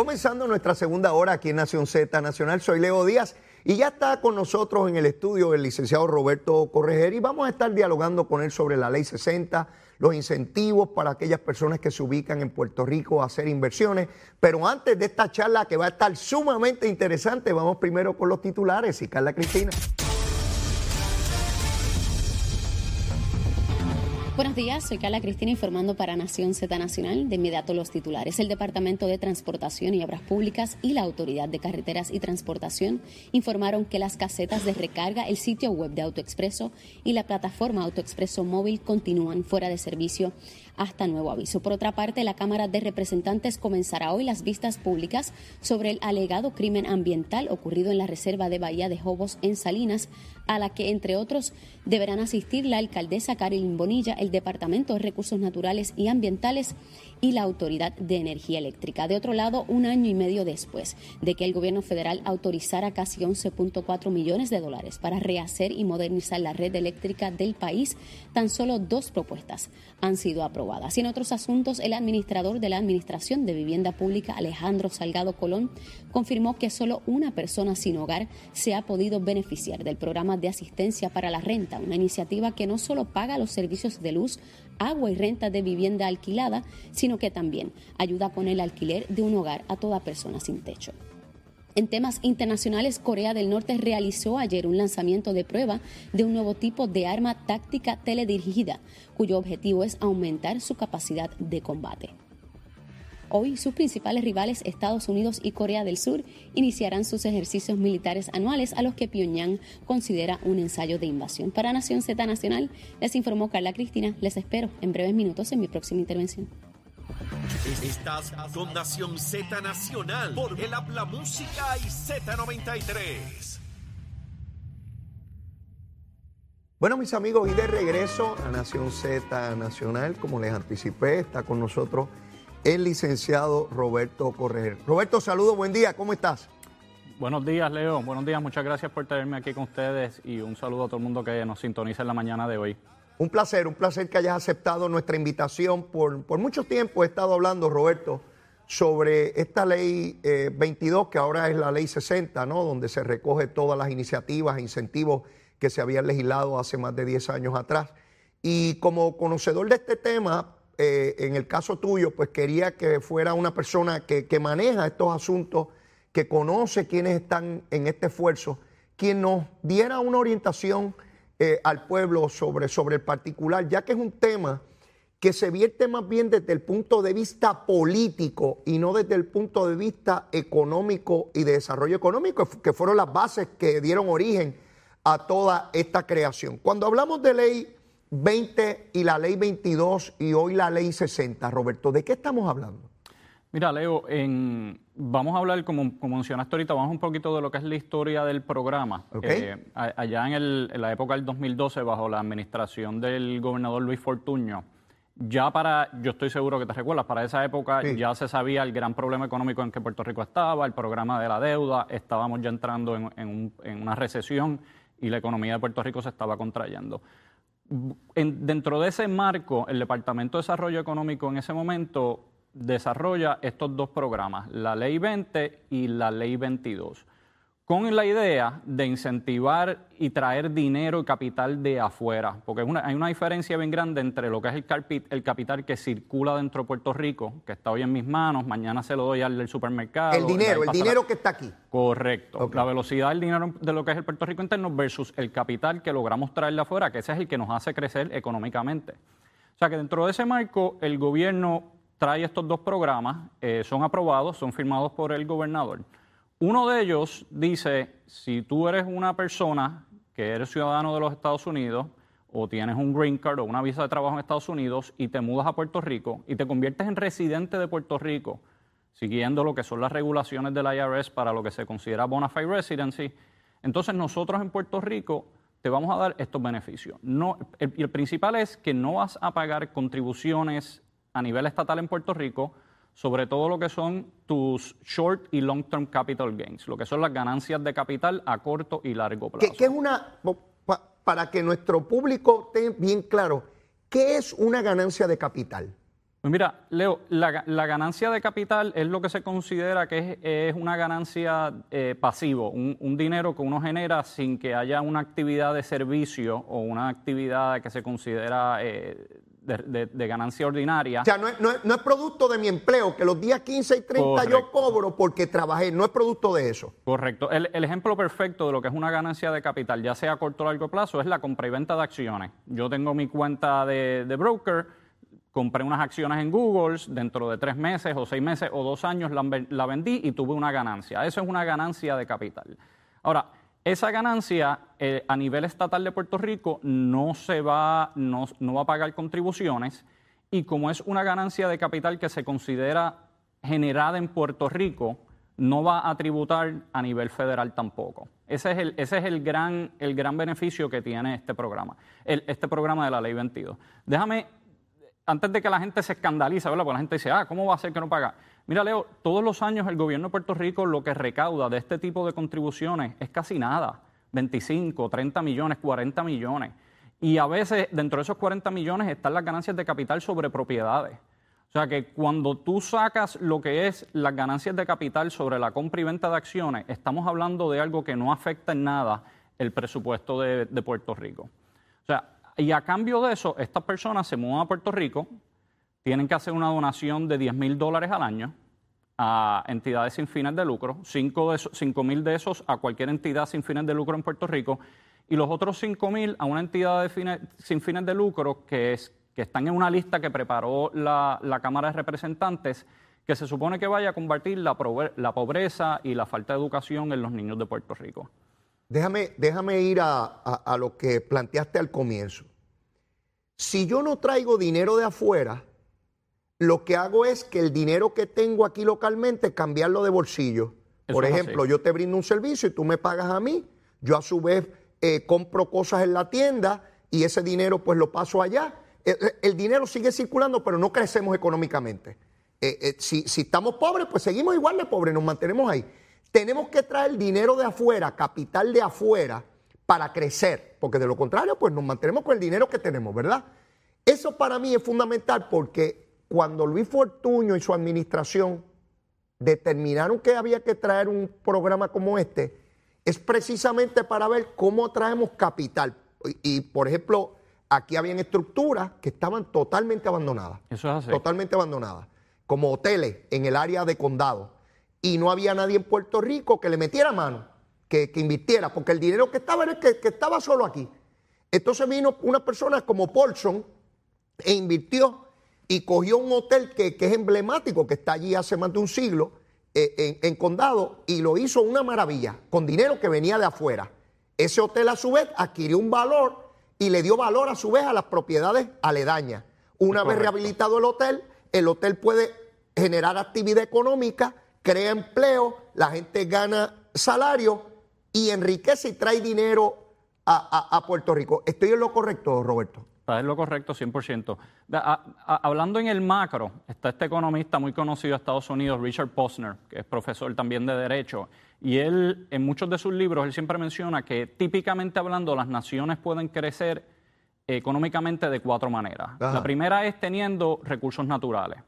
Comenzando nuestra segunda hora aquí en Nación Z Nacional, soy Leo Díaz y ya está con nosotros en el estudio el licenciado Roberto Correger y vamos a estar dialogando con él sobre la ley 60, los incentivos para aquellas personas que se ubican en Puerto Rico a hacer inversiones. Pero antes de esta charla que va a estar sumamente interesante, vamos primero con los titulares y Carla Cristina. Buenos días, soy Carla Cristina informando para Nación Z Nacional. De inmediato los titulares. El Departamento de Transportación y Obras Públicas y la Autoridad de Carreteras y Transportación informaron que las casetas de recarga, el sitio web de AutoExpreso y la plataforma AutoExpreso Móvil continúan fuera de servicio hasta nuevo aviso. Por otra parte, la Cámara de Representantes comenzará hoy las vistas públicas sobre el alegado crimen ambiental ocurrido en la Reserva de Bahía de Jobos en Salinas, a la que, entre otros, deberán asistir la alcaldesa Karin Bonilla, el Departamento de Recursos Naturales y Ambientales y la Autoridad de Energía Eléctrica. De otro lado, un año y medio después de que el gobierno federal autorizara casi 11.4 millones de dólares para rehacer y modernizar la red eléctrica del país, tan solo dos propuestas han sido aprobadas. Y en otros asuntos, el administrador de la Administración de Vivienda Pública, Alejandro Salgado Colón, confirmó que solo una persona sin hogar se ha podido beneficiar del programa de asistencia para la renta, una iniciativa que no solo paga los servicios de luz, agua y renta de vivienda alquilada, sino que también ayuda con el alquiler de un hogar a toda persona sin techo. En temas internacionales, Corea del Norte realizó ayer un lanzamiento de prueba de un nuevo tipo de arma táctica teledirigida, cuyo objetivo es aumentar su capacidad de combate. Hoy sus principales rivales Estados Unidos y Corea del Sur iniciarán sus ejercicios militares anuales a los que Pyongyang considera un ensayo de invasión. Para Nación Z Nacional les informó Carla Cristina. Les espero en breves minutos en mi próxima intervención. Estás con Nación Z Nacional por el Habla Música y Z93. Bueno, mis amigos, y de regreso a Nación Z Nacional, como les anticipé, está con nosotros el licenciado Roberto Correger. Roberto, saludo, buen día, ¿cómo estás? Buenos días, Leo. Buenos días, muchas gracias por tenerme aquí con ustedes y un saludo a todo el mundo que nos sintoniza en la mañana de hoy. Un placer, un placer que hayas aceptado nuestra invitación. Por, por mucho tiempo he estado hablando, Roberto, sobre esta ley 22, eh, que ahora es la ley 60, ¿no? donde se recoge todas las iniciativas e incentivos que se habían legislado hace más de 10 años atrás. Y como conocedor de este tema, eh, en el caso tuyo, pues quería que fuera una persona que, maneja estos asuntos, que conoce quiénes están en este esfuerzo, quien nos diera una orientación eh, al pueblo sobre, sobre el particular, ya que es un tema que se vierte más bien desde el punto de vista político y no desde el punto de vista económico y de desarrollo económico, que fueron las bases que dieron origen a toda esta creación. Cuando hablamos de ley 20 y la ley 22 y hoy la ley 60. Roberto, ¿de qué estamos hablando? Mira, Leo, en, vamos a hablar, como, como, mencionaste ahorita, vamos un poquito de lo que es la historia del programa. Eh, allá en, la época del 2012, bajo la administración del gobernador Luis Fortuño, ya para, yo estoy seguro que te recuerdas, para esa época ya se sabía el gran problema económico en que Puerto Rico estaba, el programa de la deuda, estábamos ya entrando en, en una recesión y la economía de Puerto Rico se estaba contrayendo. Dentro de ese marco, el Departamento de Desarrollo Económico en ese momento desarrolla estos dos programas, la Ley 20 y la Ley 22 con la idea de incentivar y traer dinero y capital de afuera, porque hay una diferencia bien grande entre lo que es el, capital que circula dentro de Puerto Rico, que está hoy en mis manos, mañana se lo doy al del supermercado. El dinero, el dinero que está aquí. Correcto. La velocidad del dinero de lo que es el Puerto Rico interno versus el capital que logramos traer de afuera, que ese es el que nos hace crecer económicamente. O sea que dentro de ese marco, el gobierno trae estos dos programas, eh, son aprobados, son firmados por el gobernador. Uno de ellos dice, si tú eres una persona que eres ciudadano de los Estados Unidos o tienes un green card o una visa de trabajo en Estados Unidos y te mudas a Puerto Rico y te conviertes en residente de Puerto Rico, siguiendo lo que son las regulaciones del IRS para lo que se considera bona fide residency, entonces nosotros en Puerto Rico te vamos a dar estos beneficios. No, el, el principal es que no vas a pagar contribuciones a nivel estatal en Puerto Rico, sobre todo lo que son tus short y long term capital gains, lo que son las ganancias de capital a corto y largo plazo. ¿Qué, es una, para que nuestro público esté bien claro, qué es una ganancia de capital? Pues mira, Leo, la, la, ganancia de capital es lo que se considera que es, es una ganancia eh, pasivo, un, un, dinero que uno genera sin que haya una actividad de servicio o una actividad que se considera eh, de, de, ganancia ordinaria. O sea, no es, no, es, no es, producto de mi empleo, que los días 15 y 30 Correcto. yo cobro porque trabajé, no es producto de eso. Correcto. El, el, ejemplo perfecto de lo que es una ganancia de capital, ya sea a corto o largo plazo, es la compra y venta de acciones. Yo tengo mi cuenta de, de broker compré unas acciones en Google, dentro de tres meses o seis meses o dos años la, la, vendí y tuve una ganancia. Eso es una ganancia de capital. Ahora, esa ganancia eh, a nivel estatal de Puerto Rico no se va, no, no va a pagar contribuciones y como es una ganancia de capital que se considera generada en Puerto Rico, no va a tributar a nivel federal tampoco. Ese es el, ese es el, gran, el gran beneficio que tiene este programa, el, este programa de la Ley 22. Déjame antes de que la gente se escandalice, ¿verdad? Porque la gente dice, ah, ¿cómo va a ser que no paga? Mira, Leo, todos los años el gobierno de Puerto Rico lo que recauda de este tipo de contribuciones es casi nada. 25, 30 millones, 40 millones. Y a veces dentro de esos 40 millones están las ganancias de capital sobre propiedades. O sea que cuando tú sacas lo que es las ganancias de capital sobre la compra y venta de acciones, estamos hablando de algo que no afecta en nada el presupuesto de, de Puerto Rico. O sea, y a cambio de eso, estas personas se mudan a Puerto Rico, tienen que hacer una donación de 10 mil dólares al año a entidades sin fines de lucro, 5 mil de esos a cualquier entidad sin fines de lucro en Puerto Rico, y los otros 5 mil a una entidad sin fines de lucro que, es, que están en una lista que preparó la, Cámara de Representantes que se supone que vaya a combatir la, pobreza y la falta de educación en los niños de Puerto Rico. Déjame, déjame ir a, a, a lo que planteaste al comienzo. Si yo no traigo dinero de afuera, lo que hago es que el dinero que tengo aquí localmente cambiarlo de bolsillo. Eso Por ejemplo, yo te brindo un servicio y tú me pagas a mí, yo a su vez eh, compro cosas en la tienda y ese dinero pues lo paso allá. El, el dinero sigue circulando, pero no crecemos económicamente. Eh, eh, si, si estamos pobres, pues seguimos igual de pobres, nos mantenemos ahí. Tenemos que traer dinero de afuera, capital de afuera, para crecer, porque de lo contrario, pues nos mantenemos con el dinero que tenemos, ¿verdad? Eso para mí es fundamental porque cuando Luis Fortuño y su administración determinaron que había que traer un programa como este, es precisamente para ver cómo traemos capital. Y, y por ejemplo, aquí habían estructuras que estaban totalmente abandonadas. Eso es así. Totalmente abandonadas, como hoteles en el área de condado. Y no había nadie en Puerto Rico que le metiera mano que, que invirtiera, porque el dinero que estaba era el que, que, estaba solo aquí. Entonces vino una persona como Paulson e invirtió y cogió un hotel que, que es emblemático, que está allí hace más de un siglo, eh, en, en, condado, y lo hizo una maravilla, con dinero que venía de afuera. Ese hotel a su vez adquirió un valor y le dio valor a su vez a las propiedades aledañas. Una vez rehabilitado el hotel, el hotel puede generar actividad económica, crea empleo, la gente gana salario y enriquece y trae dinero a, a, a Puerto Rico. ¿Estoy en lo correcto, Roberto? Está en lo correcto, 100%. A, hablando en el macro, está este economista muy conocido de Estados Unidos, Richard Posner, que es profesor también de Derecho, y él, en muchos de sus libros, él siempre menciona que típicamente hablando, las naciones pueden crecer económicamente de cuatro maneras. Ajá. La primera es teniendo recursos naturales,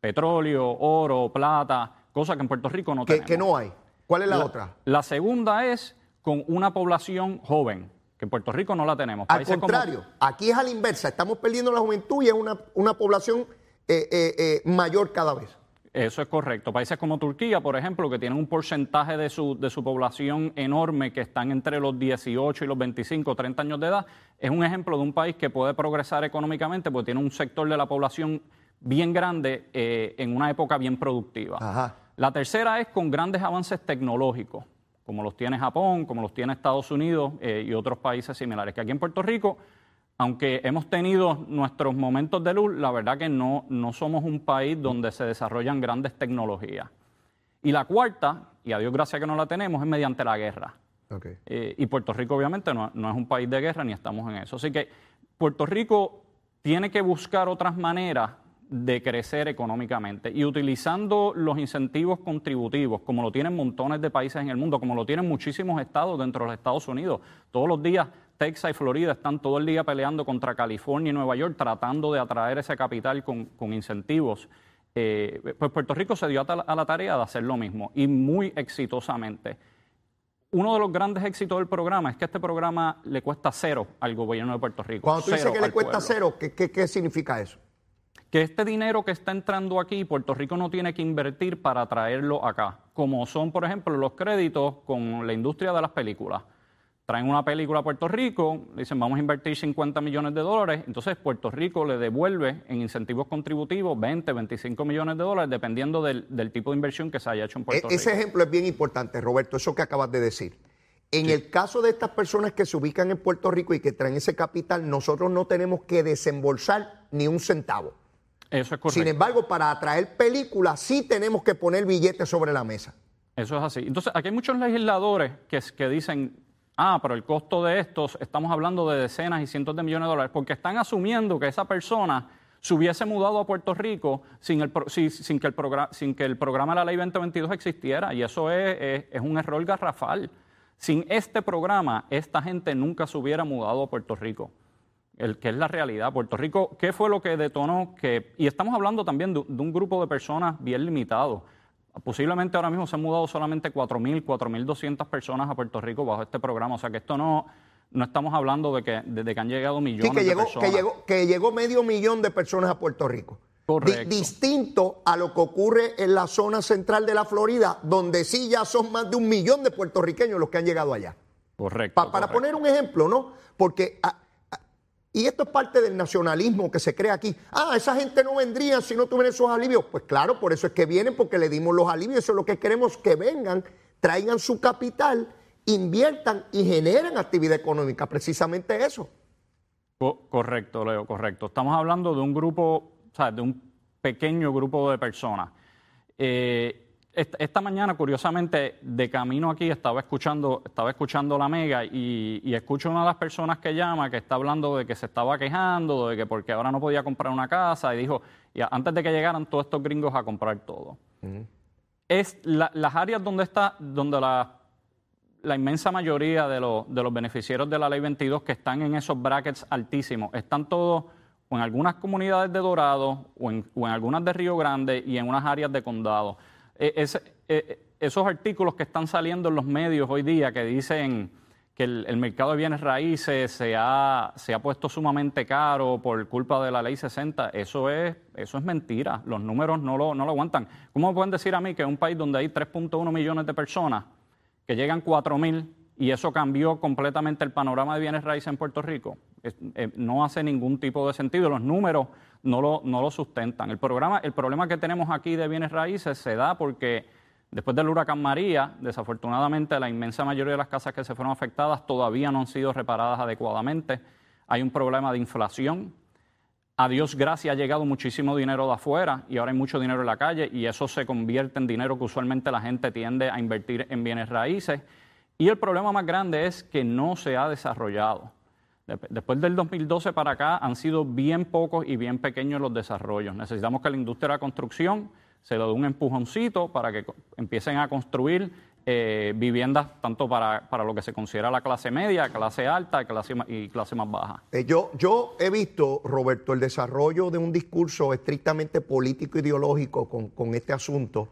petróleo, oro, plata, cosas que en Puerto Rico no que, tenemos. Que no hay. ¿Cuál es la, la, otra? La segunda es con una población joven, que en Puerto Rico no la tenemos. Al Países contrario, como... aquí es a la inversa, estamos perdiendo la juventud y es una, una población eh, eh, eh, mayor cada vez. Eso es correcto. Países como Turquía, por ejemplo, que tienen un porcentaje de su, de su población enorme, que están entre los 18 y los 25, 30 años de edad, es un ejemplo de un país que puede progresar económicamente porque tiene un sector de la población bien grande eh, en una época bien productiva. Ajá. La tercera es con grandes avances tecnológicos, como los tiene Japón, como los tiene Estados Unidos eh, y otros países similares. Que aquí en Puerto Rico, aunque hemos tenido nuestros momentos de luz, la verdad que no, no somos un país donde se desarrollan grandes tecnologías. Y la cuarta, y a Dios gracias que no la tenemos, es mediante la guerra. Okay. Eh, y Puerto Rico obviamente no, no es un país de guerra ni estamos en eso. Así que Puerto Rico tiene que buscar otras maneras de crecer económicamente y utilizando los incentivos contributivos, como lo tienen montones de países en el mundo, como lo tienen muchísimos estados dentro de los Estados Unidos. Todos los días Texas y Florida están todo el día peleando contra California y Nueva York, tratando de atraer ese capital con, con incentivos. Eh, pues Puerto Rico se dio a, la tarea de hacer lo mismo y muy exitosamente. Uno de los grandes éxitos del programa es que este programa le cuesta cero al gobierno de Puerto Rico. Cuando tú dices que le cuesta cero, ¿qué, qué significa eso? Que este dinero que está entrando aquí, Puerto Rico no tiene que invertir para traerlo acá, como son, por ejemplo, los créditos con la industria de las películas traen una película a Puerto Rico, dicen vamos a invertir 50 millones de dólares, entonces Puerto Rico le devuelve en incentivos contributivos 20, 25 millones de dólares, dependiendo del, tipo de inversión que se haya hecho en Puerto e-, Rico. Ese ejemplo es bien importante, Roberto, eso que acabas de decir. En el caso de estas personas que se ubican en Puerto Rico y que traen ese capital, nosotros no tenemos que desembolsar ni un centavo. Eso es correcto. Sin embargo, para atraer películas sí tenemos que poner billetes sobre la mesa. Eso es así. Entonces, aquí hay muchos legisladores que, que dicen, ah, pero el costo de estos, estamos hablando de decenas y cientos de millones de dólares, porque están asumiendo que esa persona se hubiese mudado a Puerto Rico sin, el, sin, que, el sin que el programa de la Ley 2022 existiera, y eso es, es, un error garrafal. Sin este programa, esta gente nunca se hubiera mudado a Puerto Rico, el que es la realidad. Puerto Rico, ¿qué fue lo que detonó? que Y estamos hablando también de, de un grupo de personas bien limitado. Posiblemente ahora mismo se han mudado solamente 4.000, 4.200 personas a Puerto Rico bajo este programa. O sea que esto no, no estamos hablando de que, de, que han llegado millones que llegó, de personas. Que llegó, que llegó medio millón de personas a Puerto Rico. Correcto. distinto a lo que ocurre en la zona central de la Florida, donde sí ya son más de un millón de puertorriqueños los que han llegado allá. Correcto. Para poner un ejemplo, ¿no? Porque ah, y esto es parte del nacionalismo que se crea aquí. Ah, esa gente no vendría si no tuvieran esos alivios. Pues claro, por eso es que vienen, porque le dimos los alivios. Eso es lo que queremos, que vengan, traigan su capital, inviertan y generen actividad económica. Precisamente eso. Correcto, Leo, correcto. Estamos hablando de un grupo, o sea, de un pequeño grupo de personas. Eh, esta, mañana, curiosamente, de camino aquí estaba escuchando, estaba escuchando la mega y, escucho una de las personas que llama que está hablando de que se estaba quejando, de que porque ahora no podía comprar una casa y dijo, y antes de que llegaran todos estos gringos a comprar todo. Es las áreas donde está, donde la, la inmensa mayoría de, de los beneficiarios de la ley 22 que están en esos brackets altísimos, están todos o en algunas comunidades de Dorado o en, o en algunas de Río Grande y en unas áreas de condado. Eh, eh, esos artículos que están saliendo en los medios hoy día que dicen que el, mercado de bienes raíces se ha, se ha, puesto sumamente caro por culpa de la ley 60, eso es, eso es mentira. Los números no lo, no lo aguantan. ¿Cómo pueden decir a mí que en un país donde hay 3.1 millones de personas, que llegan 4 mil y eso cambió completamente el panorama de bienes raíces en Puerto Rico? Eh, no hace ningún tipo de sentido. Los números no lo, no lo sustentan. El, programa, el problema que tenemos aquí de bienes raíces se da porque después del huracán María, desafortunadamente la inmensa mayoría de las casas que se fueron afectadas todavía no han sido reparadas adecuadamente. Hay un problema de inflación. A Dios gracias ha llegado muchísimo dinero de afuera y ahora hay mucho dinero en la calle y eso se convierte en dinero que usualmente la gente tiende a invertir en bienes raíces. Y el problema más grande es que no se ha desarrollado. Después del 2012 para acá han sido bien pocos y bien pequeños los desarrollos. Necesitamos que la industria de la construcción se le dé un empujoncito para que empiecen a construir eh, viviendas tanto para, lo que se considera la clase media, clase alta clase, y clase más baja. Eh, yo, yo he visto, Roberto, el desarrollo de un discurso estrictamente político ideológico con, este asunto.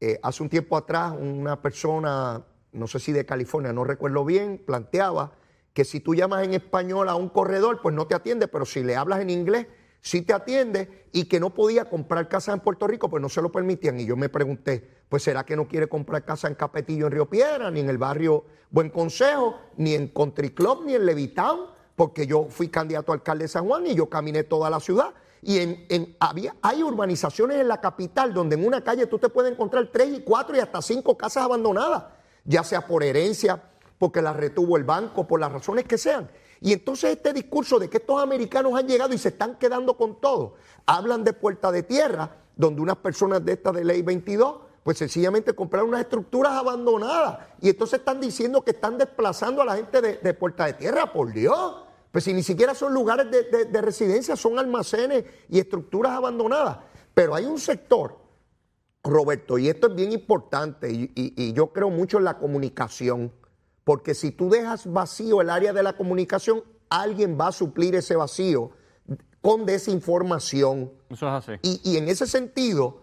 Eh, hace un tiempo atrás una persona, no sé si de California, no recuerdo bien, planteaba que si tú llamas en español a un corredor, pues no te atiende, pero si le hablas en inglés, sí te atiende y que no podía comprar casa en Puerto Rico, pues no se lo permitían. Y yo me pregunté, pues será que no quiere comprar casa en Capetillo, en Río Piedra, ni en el barrio Buen Consejo, ni en Country Club, ni en Levitown, porque yo fui candidato a alcalde de San Juan y yo caminé toda la ciudad. Y en, había, hay urbanizaciones en la capital donde en una calle tú te puedes encontrar tres y cuatro y hasta cinco casas abandonadas, ya sea por herencia, porque la retuvo el banco, por las razones que sean. Y entonces este discurso de que estos americanos han llegado y se están quedando con todo, hablan de puerta de tierra, donde unas personas de esta de ley 22, pues sencillamente compraron unas estructuras abandonadas. Y entonces están diciendo que están desplazando a la gente de, puerta de tierra, por Dios. Pues si ni siquiera son lugares de, residencia, son almacenes y estructuras abandonadas. Pero hay un sector, Roberto, y esto es bien importante, y yo creo mucho en la comunicación Porque si tú dejas vacío el área de la comunicación, alguien va a suplir ese vacío con desinformación. Eso es así. Y, y en ese sentido,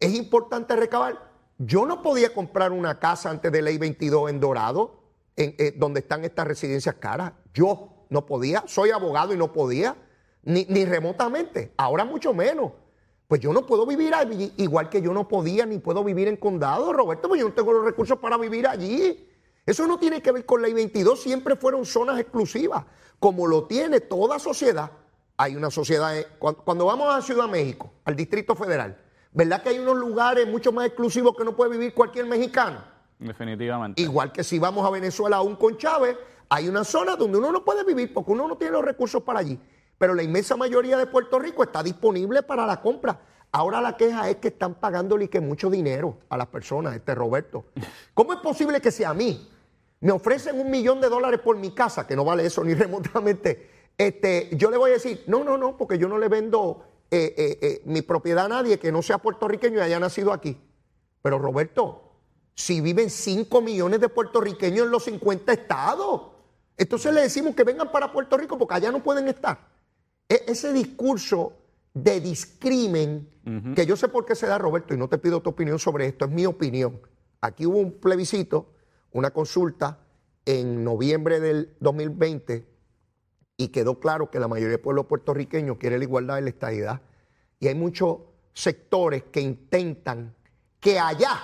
es importante recabar. Yo no podía comprar una casa antes de ley 22 en Dorado, en, eh, donde están estas residencias caras. Yo no podía. Soy abogado y no podía. Ni, ni remotamente. Ahora mucho menos. Pues yo no puedo vivir allí, igual que yo no podía ni puedo vivir en condado, Roberto, pues yo no tengo los recursos para vivir allí. Eso no tiene que ver con ley 22, siempre fueron zonas exclusivas, como lo tiene toda sociedad. Hay una sociedad, eh, cuando, vamos a Ciudad México, al Distrito Federal, ¿verdad que hay unos lugares mucho más exclusivos que no puede vivir cualquier mexicano? Definitivamente. Igual que si vamos a Venezuela aún con Chávez, hay una zona donde uno no puede vivir porque uno no tiene los recursos para allí. Pero la inmensa mayoría de Puerto Rico está disponible para la compra. Ahora la queja es que están pagándole que mucho dinero a las personas, este Roberto. ¿Cómo es posible que si a mí me ofrecen un millón de dólares por mi casa, que no vale eso ni remotamente, este, yo le voy a decir, no, no, no, porque yo no le vendo eh, eh, eh, mi propiedad a nadie que no sea puertorriqueño y haya nacido aquí. Pero Roberto, si viven 5 millones de puertorriqueños en los 50 estados, entonces le decimos que vengan para Puerto Rico porque allá no pueden estar. E- ese discurso de discrimen, que yo sé por qué se da, Roberto, y no te pido tu opinión sobre esto, es mi opinión. Aquí hubo un plebiscito, una consulta en noviembre del 2020 y quedó claro que la mayoría del pueblo puertorriqueño quiere la igualdad y la estabilidad. Y hay muchos sectores que intentan que allá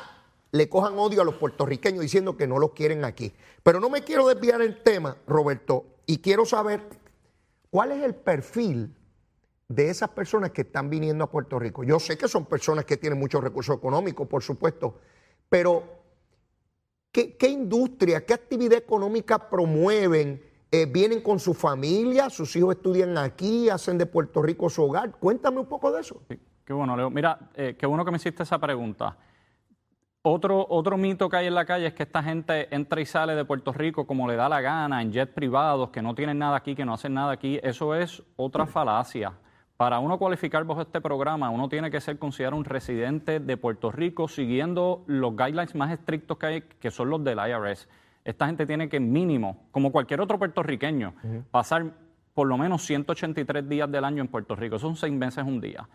le cojan odio a los puertorriqueños diciendo que no los quieren aquí. Pero no me quiero desviar el tema, Roberto, y quiero saber cuál es el perfil de esas personas que están viniendo a Puerto Rico. Yo sé que son personas que tienen muchos recursos económicos, por supuesto, pero ¿qué, industria, qué actividad económica promueven? Eh, ¿Vienen con su familia? ¿Sus hijos estudian aquí? ¿Hacen de Puerto Rico su hogar? Cuéntame un poco de eso. Sí, Qué bueno, Leo. Mira, eh, qué bueno que me hiciste esa pregunta. Otro, otro mito que hay en la calle es que esta gente entra y sale de Puerto Rico como le da la gana, en jets privados, que no tienen nada aquí, que no hacen nada aquí. Eso es otra falacia. Para uno cualificar bajo este programa, uno tiene que ser considerado un residente de Puerto Rico siguiendo los guidelines más estrictos que hay, que son los del IRS. Esta gente tiene que mínimo, como cualquier otro puertorriqueño, pasar por lo menos 183 días del año en Puerto Rico. Son seis meses un día.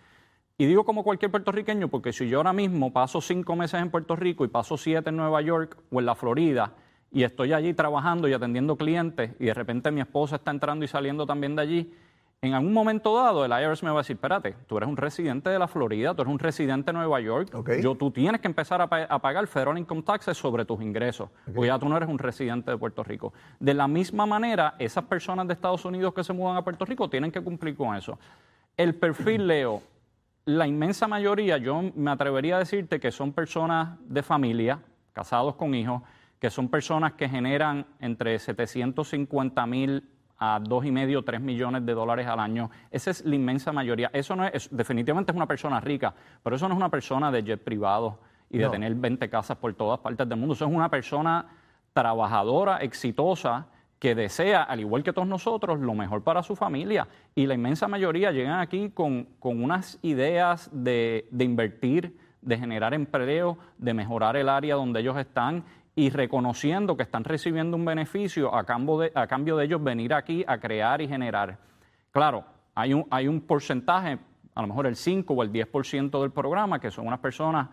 Y digo como cualquier puertorriqueño porque si yo ahora mismo paso cinco meses en Puerto Rico y paso siete en Nueva York o en la Florida y estoy allí trabajando y atendiendo clientes y de repente mi esposa está entrando y saliendo también de allí, en algún momento dado el IRS me va a decir, espérate, tú eres un residente de la Florida, tú eres un residente de Nueva York, yo, tú tienes que empezar a, pa- a pagar federal income taxes sobre tus ingresos, porque ya tú no eres un residente de Puerto Rico. De la misma manera, esas personas de Estados Unidos que se mudan a Puerto Rico tienen que cumplir con eso. El perfil, Leo, la inmensa mayoría, yo me atrevería a decirte que son personas de familia, casados con hijos, que son personas que generan entre 750 mil a dos y medio, tres millones de dólares al año. Esa es la inmensa mayoría. Eso no es, es- definitivamente es una persona rica, pero eso no es una persona de jet privado y de No. tener 20 casas por todas partes del mundo. Eso es una persona trabajadora, exitosa, que desea, al igual que todos nosotros, lo mejor para su familia. Y la inmensa mayoría llegan aquí con, con unas ideas de, de invertir, de generar empleo, de mejorar el área donde ellos están y reconociendo que están recibiendo un beneficio a cambio de, a cambio de ellos venir aquí a crear y generar. Claro, hay un, hay un porcentaje, a lo mejor el 5 o el 10% del programa, que son unas personas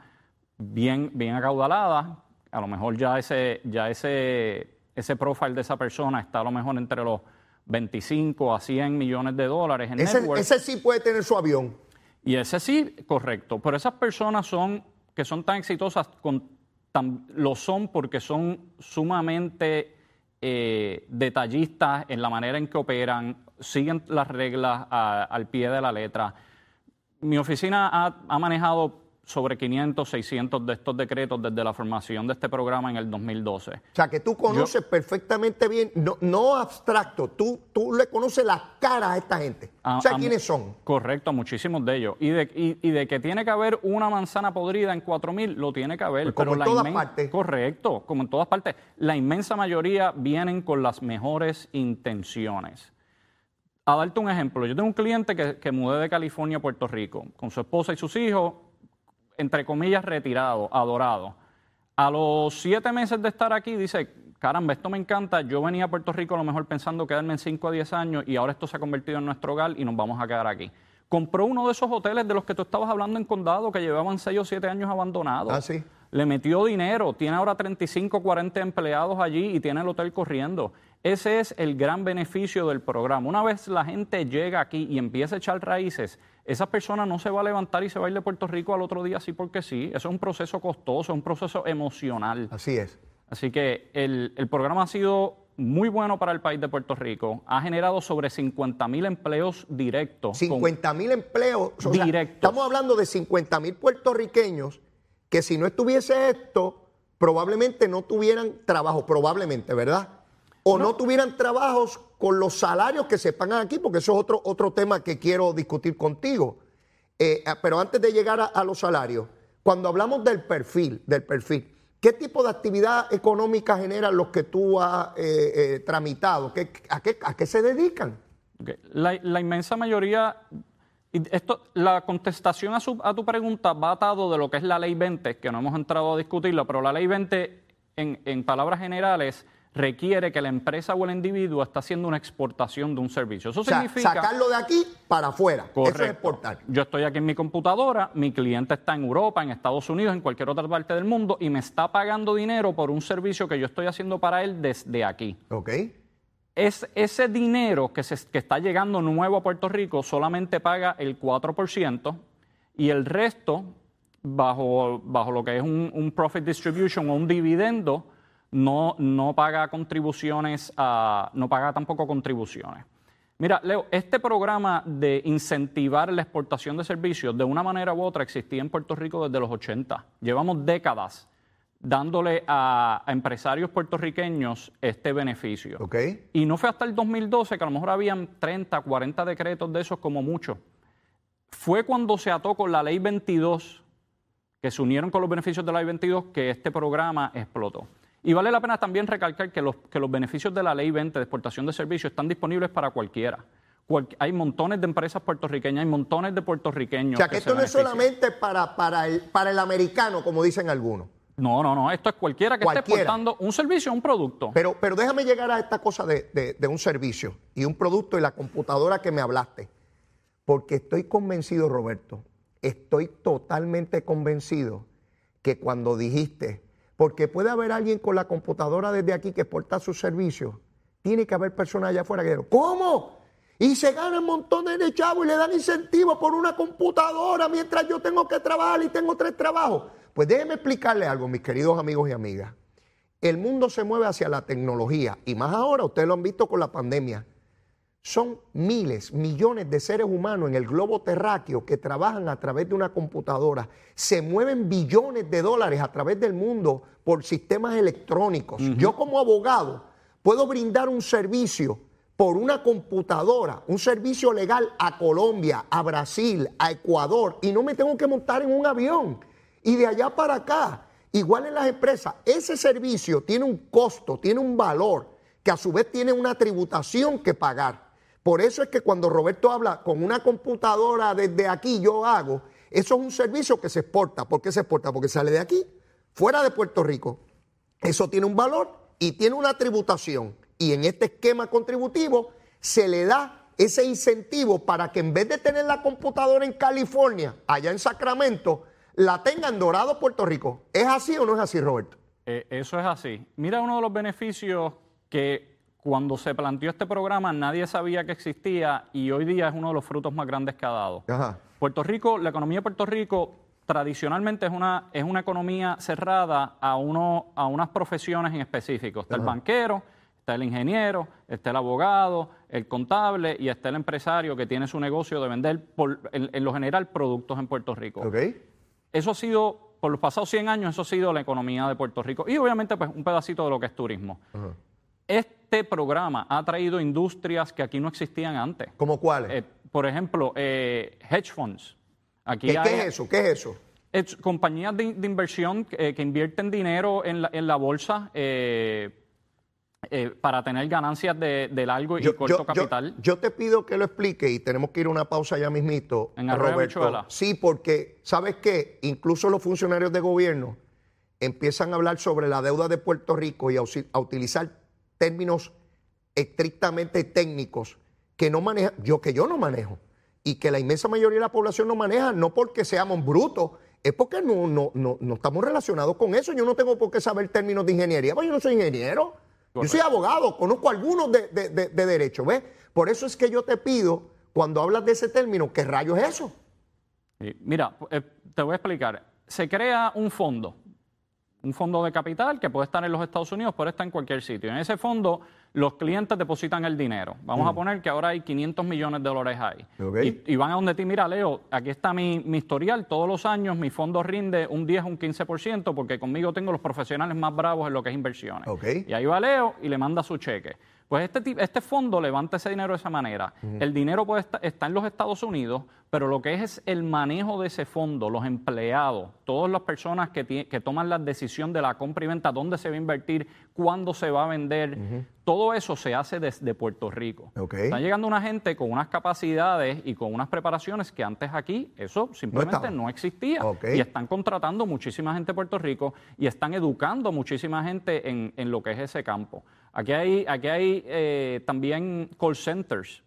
bien, bien acaudaladas, a lo mejor ya ese, ya ese, ese profile de esa persona está a lo mejor entre los 25 a 100 millones de dólares en Ese, network. ese sí puede tener su avión. Y ese sí, correcto. Pero esas personas son que son tan exitosas, con, lo son porque son sumamente eh, detallistas en la manera en que operan, siguen las reglas al pie de la letra. Mi oficina ha manejado sobre 500, 600 de estos decretos desde la formación de este programa en el 2012. O sea, que tú conoces perfectamente bien, no, no abstracto, tú, tú le conoces las caras a esta gente. A- o sea, a quiénes son. Correcto, muchísimos de ellos. Y de, y, y de que tiene que haber una manzana podrida en 4000, lo tiene que haber. Pues como en todas partes. Correcto, como en todas partes. La inmensa mayoría vienen con las mejores intenciones. A darte un ejemplo, yo tengo un cliente que, que mudé de California a Puerto Rico con su esposa y sus hijos, entre comillas, retirado, adorado. A los siete meses de estar aquí, dice, caramba, esto me encanta, yo venía a Puerto Rico a lo mejor pensando quedarme en 5 a 10 años y ahora esto se ha convertido en nuestro hogar y nos vamos a quedar aquí. Compró uno de esos hoteles de los que tú estabas hablando en Condado que llevaban 6 o 7 años abandonados. Ah, sí. Le metió dinero, tiene ahora 35, 40 empleados allí y tiene el hotel corriendo. Ese es el gran beneficio del programa. Una vez la gente llega aquí y empieza a echar raíces, esa persona no se va a levantar y se va a ir de Puerto Rico al otro día así porque sí. Eso es un proceso costoso, es un proceso emocional. Así es. Así que el, el programa ha sido muy bueno para el país de Puerto Rico. Ha generado sobre 50 mil empleos directos. 50 mil empleos o sea, Directos. estamos hablando de 50 mil puertorriqueños que si no estuviese esto, probablemente no tuvieran trabajo, probablemente, ¿verdad? O no, tuvieran trabajos con los salarios que se pagan aquí, porque eso es otro, otro tema que quiero discutir contigo. Eh, ah, pero antes de llegar a, a los salarios, cuando hablamos del perfil, del perfil, ¿qué tipo de actividad económica generan los que tú has eh, eh, tramitado? ¿Qué- a, qué, ¿A qué se dedican? La, la inmensa mayoría, esto, la contestación a, su- a tu pregunta va atado de lo que es la ley 20, que no hemos entrado a discutirlo, pero la ley 20, en, en palabras generales, requiere que la empresa o el individuo está haciendo una exportación de un servicio. Eso O sea, significa... sacarlo de aquí para afuera. Eso es Correcto. exportar. Yo estoy aquí en mi computadora, mi cliente está en Europa, en Estados Unidos, en cualquier otra parte del mundo y me está pagando dinero por un servicio que yo estoy haciendo para él desde aquí. ¿Ok? Es ese dinero que, se, que está llegando nuevo a Puerto Rico solamente paga el 4% y el resto, bajo, bajo lo que es un, un profit distribution o un dividendo, no, no paga contribuciones, a- no paga tampoco contribuciones. Mira, Leo, este programa de incentivar la exportación de servicios de una manera u otra existía en Puerto Rico desde los 80. Llevamos décadas dándole a, a empresarios puertorriqueños este beneficio. Y no fue hasta el 2012 que a lo mejor habían 30, 40 decretos de esos como mucho. Fue cuando se ató con la ley 22, que se unieron con los beneficios de la ley 22, que este programa explotó. Y vale la pena también recalcar que los, que los beneficios de la ley 20 de exportación de servicios están disponibles para cualquiera. Cual- hay montones de empresas puertorriqueñas, hay montones de puertorriqueños. O sea, que esto no es solamente para, para, el, para el americano, como dicen algunos. No, no, no. Esto es cualquiera que esté exportando un servicio o un producto. Pero, pero déjame llegar a esta cosa de, de- de un servicio y un producto y la computadora que me hablaste. Porque estoy convencido, Roberto, estoy totalmente convencido que cuando dijiste, porque puede haber alguien con la computadora desde aquí que exporta sus servicios, tiene que haber personas allá afuera que digan, ¿cómo? Y se ganan montones de chavos y le dan incentivos por una computadora mientras yo tengo que trabajar y tengo tres trabajos. Pues déjeme explicarle algo, mis queridos amigos y amigas. El mundo se mueve hacia la tecnología y más ahora, ustedes lo han visto con la pandemia. Son miles, millones de seres humanos en el globo terráqueo que trabajan a través de una computadora. Se mueven billones de dólares a través del mundo por sistemas electrónicos. Yo como abogado puedo brindar un servicio por una computadora, un servicio legal a Colombia, a Brasil, a Ecuador, y no me tengo que montar en un avión. Y de allá para acá, igual en las empresas, ese servicio tiene un costo, tiene un valor, que a su vez tiene una tributación que pagar. Por eso es que cuando Roberto habla con una computadora desde aquí, yo hago, eso es un servicio que se exporta. ¿Por qué se exporta? Porque sale de aquí, fuera de Puerto Rico. Eso tiene un valor y tiene una tributación. Y en este esquema contributivo se le da ese incentivo para que en vez de tener la computadora en California, allá en Sacramento, la tenga en Dorado, Puerto Rico. ¿Es así o no es así, Roberto? Eh, eso es así. Mira uno de los beneficios que cuando se planteó este programa nadie sabía que existía y hoy día es uno de los frutos más grandes que ha dado. Ajá. Puerto Rico, la economía de Puerto Rico tradicionalmente es una, es una economía cerrada a, uno, a unas profesiones en específico. Está el banquero, está el ingeniero, está el abogado, el contable y está el empresario que tiene su negocio de vender, por- en, en lo general, productos en Puerto Rico. ¿Ok? Eso ha sido, por los pasados 100 años, eso ha sido la economía de Puerto Rico. Y obviamente, pues, un pedacito de lo que es turismo. Este programa ha traído industrias que aquí no existían antes. ¿Cómo cuáles? Eh, por ejemplo, eh, hedge funds. Aquí ¿Qué, hay- qué es eso? ¿Qué es eso? es compañías de, de inversión eh, que invierten dinero en la, en la bolsa para tener ganancias de, de largo y corto capital. yo te pido que lo explique y tenemos que ir a una pausa ya mismito, En Roberto. Habichuela. Sí, porque, ¿sabes qué? Incluso los funcionarios de gobierno empiezan a hablar sobre la deuda de Puerto Rico y a, a utilizar términos estrictamente técnicos que no maneja, yo que yo no manejo y que la inmensa mayoría de la población no maneja, no porque seamos brutos, es porque no, no, no, no estamos relacionados con eso. Yo no tengo por qué saber términos de ingeniería, porque yo no soy ingeniero. Yo soy abogado, conozco algunos de, de, derecho, ¿ves? Por eso es que yo te pido, cuando hablas de ese término, ¿qué rayo es eso? Mira, eh, te voy a explicar. Se crea un fondo, un fondo de capital que puede estar en los Estados Unidos, puede estar en cualquier sitio. En ese fondo los clientes depositan el dinero. Vamos a mm. poner que ahora hay 500 millones de dólares ahí. Y, van a donde ti, mira, Leo, aquí está mi, historial, todos los años mi fondo rinde un 10, un 15%, porque conmigo tengo los profesionales más bravos en lo que es inversiones. Y ahí va Leo y le manda su cheque. Pues este, este fondo levanta ese dinero de esa manera. El dinero puede estar, está en los Estados Unidos, pero lo que es, el manejo de ese fondo, los empleados, todas las personas que, que toman la decisión de la compra y venta, dónde se va a invertir, cuándo se va a vender, todo eso se hace desde Puerto Rico. Están llegando una gente con unas capacidades y con unas preparaciones que antes aquí eso simplemente no, existía. Y están contratando muchísima gente de Puerto Rico y están educando muchísima gente en, en lo que es ese campo. Aquí hay, aquí hay eh, también call centers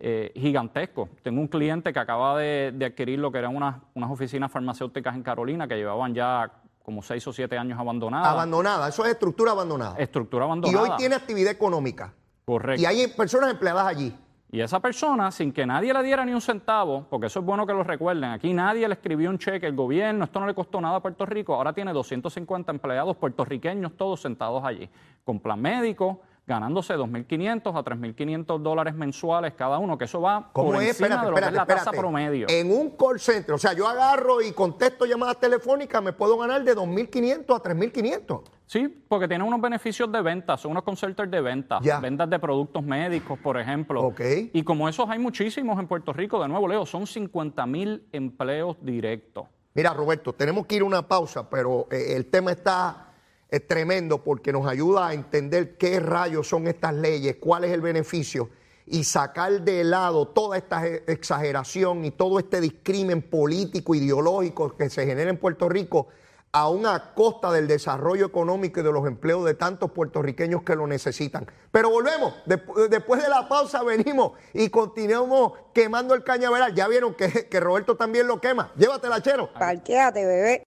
eh, gigantescos. Tengo un cliente que acaba de, adquirir lo que eran unas, unas oficinas farmacéuticas en Carolina que llevaban ya como seis o siete años abandonadas. Abandonada, eso es estructura abandonada. Estructura abandonada. Y hoy tiene actividad económica. Correcto. Y hay personas empleadas allí. Y esa persona, sin que nadie le diera ni un centavo, porque eso es bueno que lo recuerden, aquí nadie le escribió un cheque, el gobierno, esto no le costó nada a Puerto Rico, ahora tiene 250 empleados puertorriqueños todos sentados allí, con plan médico, ganándose 2.500 a 3.500 dólares mensuales cada uno, que eso va por encima de lo que es la tasa promedio. En un call center, o sea, yo agarro y contesto llamadas telefónicas, me puedo ganar de 2.500 a 3.500. Sí, porque tiene unos beneficios de venta, son unos consultores de venta, ventas de productos médicos, por ejemplo. Y como esos hay muchísimos en Puerto Rico, de nuevo, Leo, son 50.000 empleos directos. Mira, Roberto, tenemos que ir a una pausa, pero eh, el tema está es tremendo porque nos ayuda a entender qué rayos son estas leyes, cuál es el beneficio y sacar de lado toda esta exageración y todo este discrimen político, ideológico que se genera en Puerto Rico, aún a costa del desarrollo económico y de los empleos de tantos puertorriqueños que lo necesitan. Pero volvemos, después de la pausa venimos y continuamos quemando el cañaveral. Ya vieron que, que Roberto también lo quema. Llévatela, chero. Parquéate, bebé.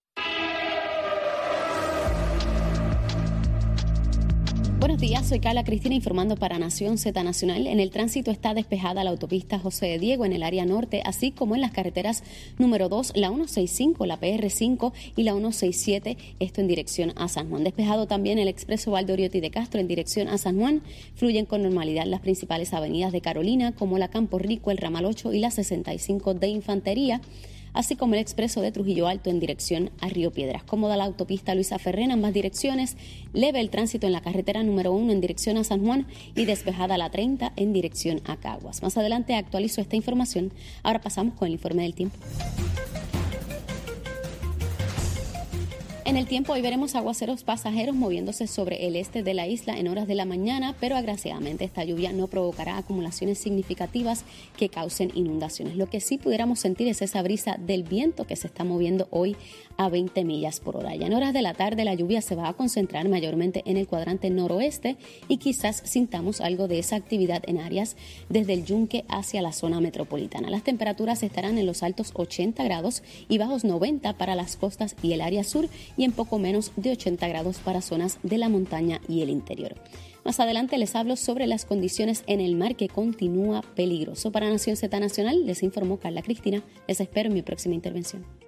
Buenos días, soy Carla Cristina informando para Nación Z Nacional. En el tránsito está despejada la autopista José de Diego en el área norte, así como en las carreteras número 2, la 165, la PR5 y la 167, esto en dirección a San Juan. Despejado también el expreso Valdoriotti de Castro en dirección a San Juan. Fluyen con normalidad las principales avenidas de Carolina, como la Campo Rico, el Ramal 8 y la 65 de Infantería así como el expreso de Trujillo Alto en dirección a Río Piedras. Cómoda la autopista Luisa Ferrer en ambas direcciones, leve el tránsito en la carretera número 1 en dirección a San Juan y despejada la 30 en dirección a Caguas. Más adelante actualizo esta información. Ahora pasamos con el informe del tiempo. En el tiempo hoy veremos aguaceros pasajeros moviéndose sobre el este de la isla en horas de la mañana, pero agraciadamente esta lluvia no provocará acumulaciones significativas que causen inundaciones. Lo que sí pudiéramos sentir es esa brisa del viento que se está moviendo hoy a 20 millas por hora. Ya en horas de la tarde la lluvia se va a concentrar mayormente en el cuadrante noroeste y quizás sintamos algo de esa actividad en áreas desde el yunque hacia la zona metropolitana. Las temperaturas estarán en los altos 80 grados y bajos 90 para las costas y el área sur y en poco menos de 80 grados para zonas de la montaña y el interior. Más adelante les hablo sobre las condiciones en el mar que continúa peligroso. Para Nación Z Nacional les informó Carla Cristina. Les espero en mi próxima intervención